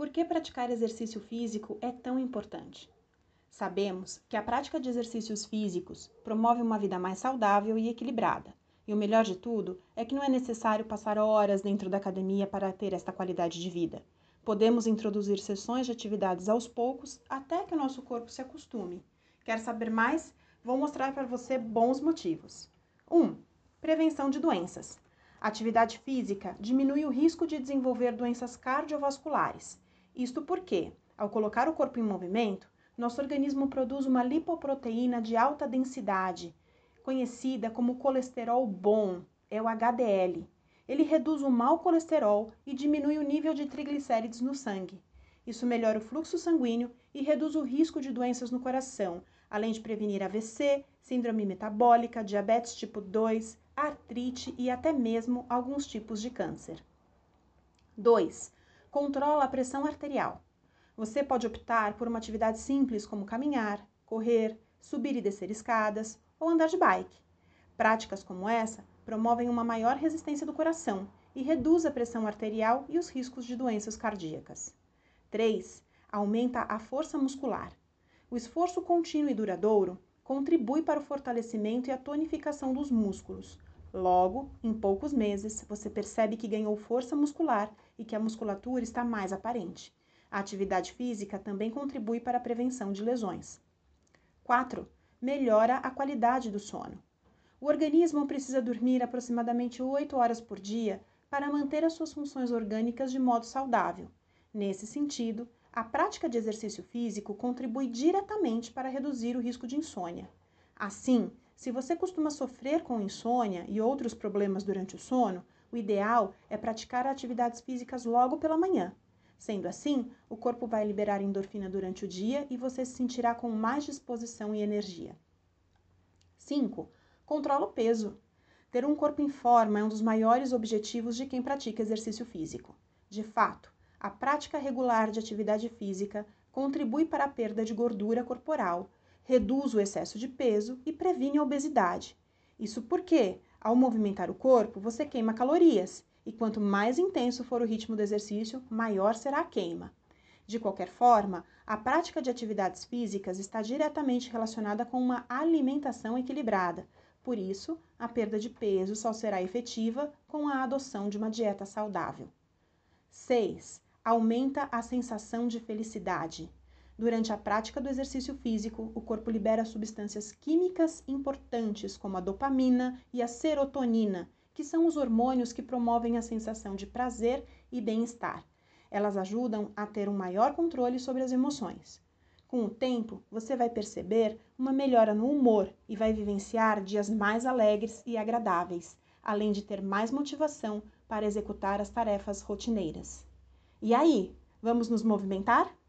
Por que praticar exercício físico é tão importante? Sabemos que a prática de exercícios físicos promove uma vida mais saudável e equilibrada. E o melhor de tudo é que não é necessário passar horas dentro da academia para ter esta qualidade de vida. Podemos introduzir sessões de atividades aos poucos até que o nosso corpo se acostume. Quer saber mais? Vou mostrar para você bons motivos. 1. Um, prevenção de doenças. Atividade física diminui o risco de desenvolver doenças cardiovasculares isto porque, ao colocar o corpo em movimento, nosso organismo produz uma lipoproteína de alta densidade, conhecida como colesterol bom, é o HDL. Ele reduz o mau colesterol e diminui o nível de triglicérides no sangue. Isso melhora o fluxo sanguíneo e reduz o risco de doenças no coração, além de prevenir AVC, síndrome metabólica, diabetes tipo 2, artrite e até mesmo alguns tipos de câncer. 2 controla a pressão arterial. Você pode optar por uma atividade simples como caminhar, correr, subir e descer escadas ou andar de bike. Práticas como essa promovem uma maior resistência do coração e reduz a pressão arterial e os riscos de doenças cardíacas. 3. Aumenta a força muscular. O esforço contínuo e duradouro contribui para o fortalecimento e a tonificação dos músculos, Logo, em poucos meses, você percebe que ganhou força muscular e que a musculatura está mais aparente. A atividade física também contribui para a prevenção de lesões. 4. Melhora a qualidade do sono. O organismo precisa dormir aproximadamente 8 horas por dia para manter as suas funções orgânicas de modo saudável. Nesse sentido, a prática de exercício físico contribui diretamente para reduzir o risco de insônia. Assim, se você costuma sofrer com insônia e outros problemas durante o sono, o ideal é praticar atividades físicas logo pela manhã. Sendo assim, o corpo vai liberar endorfina durante o dia e você se sentirá com mais disposição e energia. 5. Controla o peso. Ter um corpo em forma é um dos maiores objetivos de quem pratica exercício físico. De fato, a prática regular de atividade física contribui para a perda de gordura corporal, reduz o excesso de peso e previne a obesidade. Isso porque, ao movimentar o corpo, você queima calorias, e quanto mais intenso for o ritmo do exercício, maior será a queima. De qualquer forma, a prática de atividades físicas está diretamente relacionada com uma alimentação equilibrada. Por isso, a perda de peso só será efetiva com a adoção de uma dieta saudável. 6. Aumenta a sensação de felicidade. Durante a prática do exercício físico, o corpo libera substâncias químicas importantes como a dopamina e a serotonina, que são os hormônios que promovem a sensação de prazer e bem-estar. Elas ajudam a ter um maior controle sobre as emoções. Com o tempo, você vai perceber uma melhora no humor e vai vivenciar dias mais alegres e agradáveis, além de ter mais motivação para executar as tarefas rotineiras. E aí, vamos nos movimentar?